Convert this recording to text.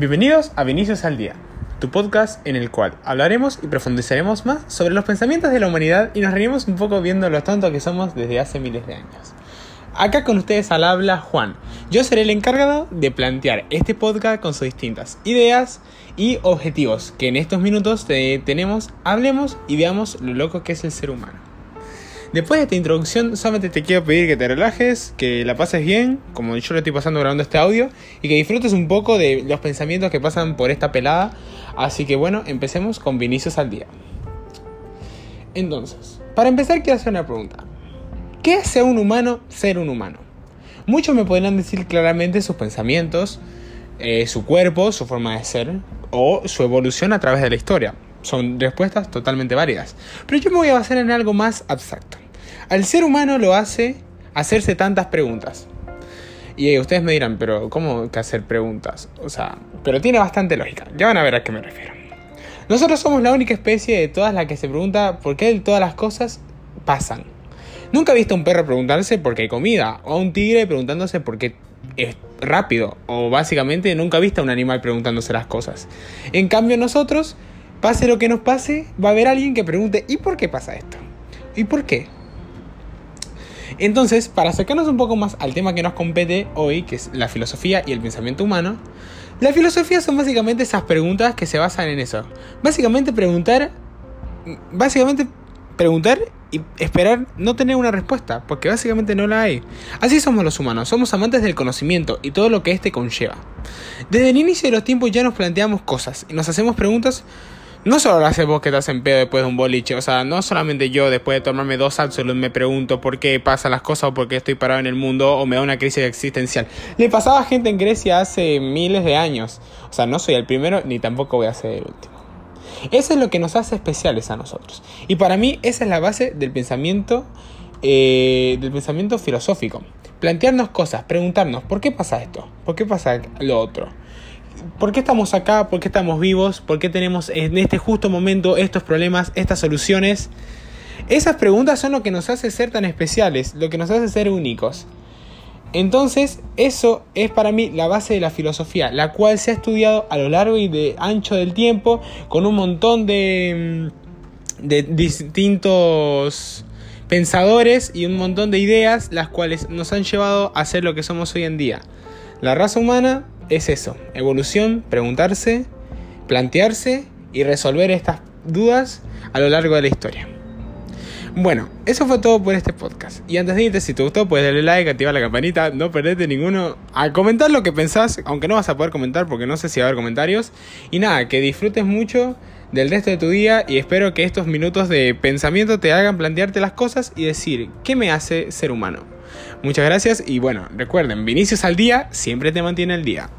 Bienvenidos a Vinicius al Día, tu podcast en el cual hablaremos y profundizaremos más sobre los pensamientos de la humanidad y nos reiremos un poco viendo lo tontos que somos desde hace miles de años. Acá con ustedes al habla Juan. Yo seré el encargado de plantear este podcast con sus distintas ideas y objetivos que en estos minutos tenemos, hablemos y veamos lo loco que es el ser humano. Después de esta introducción, solamente te quiero pedir que te relajes, que la pases bien, como yo lo estoy pasando grabando este audio, y que disfrutes un poco de los pensamientos que pasan por esta pelada. Así que bueno, empecemos con Vinicius al día. Entonces, para empezar quiero hacer una pregunta. ¿Qué hace un humano ser un humano? Muchos me podrán decir claramente sus pensamientos, eh, su cuerpo, su forma de ser o su evolución a través de la historia. Son respuestas totalmente válidas. Pero yo me voy a basar en algo más abstracto. Al ser humano lo hace hacerse tantas preguntas. Y ustedes me dirán, pero ¿cómo que hacer preguntas? O sea, pero tiene bastante lógica. Ya van a ver a qué me refiero. Nosotros somos la única especie de todas las que se pregunta por qué todas las cosas pasan. Nunca he visto a un perro preguntarse por qué hay comida, o a un tigre preguntándose por qué es rápido, o básicamente nunca he visto a un animal preguntándose las cosas. En cambio nosotros, pase lo que nos pase, va a haber alguien que pregunte, ¿y por qué pasa esto? ¿Y por qué? Entonces, para acercarnos un poco más al tema que nos compete hoy, que es la filosofía y el pensamiento humano, la filosofía son básicamente esas preguntas que se basan en eso. Básicamente preguntar, básicamente preguntar y esperar no tener una respuesta, porque básicamente no la hay. Así somos los humanos, somos amantes del conocimiento y todo lo que éste conlleva. Desde el inicio de los tiempos ya nos planteamos cosas y nos hacemos preguntas no solo lo haces vos que estás en pedo después de un boliche, o sea, no solamente yo después de tomarme dos Absolut me pregunto por qué pasan las cosas o por qué estoy parado en el mundo o me da una crisis existencial. Le pasaba a gente en Grecia hace miles de años. O sea, no soy el primero ni tampoco voy a ser el último. Eso es lo que nos hace especiales a nosotros. Y para mí esa es la base del pensamiento, eh, del pensamiento filosófico. Plantearnos cosas, preguntarnos, ¿por qué pasa esto? ¿Por qué pasa lo otro? ¿Por qué estamos acá? ¿Por qué estamos vivos? ¿Por qué tenemos en este justo momento estos problemas, estas soluciones? Esas preguntas son lo que nos hace ser tan especiales, lo que nos hace ser únicos. Entonces, eso es para mí la base de la filosofía, la cual se ha estudiado a lo largo y de ancho del tiempo con un montón de, mm, de distintos pensadores y un montón de ideas, las cuales nos han llevado a ser lo que somos hoy en día. La raza humana es eso, evolución, preguntarse, plantearse y resolver estas dudas a lo largo de la historia. Bueno, eso fue todo por este podcast. Y antes de irte, si te gustó, puedes darle like, activar la campanita, no perderte ninguno. A comentar lo que pensás, aunque no vas a poder comentar porque no sé si va a haber comentarios. Y nada, que disfrutes mucho del resto de tu día y espero que estos minutos de pensamiento te hagan plantearte las cosas y decir, ¿qué me hace ser humano? Muchas gracias y bueno, recuerden, Vinicius al día siempre te mantiene al día.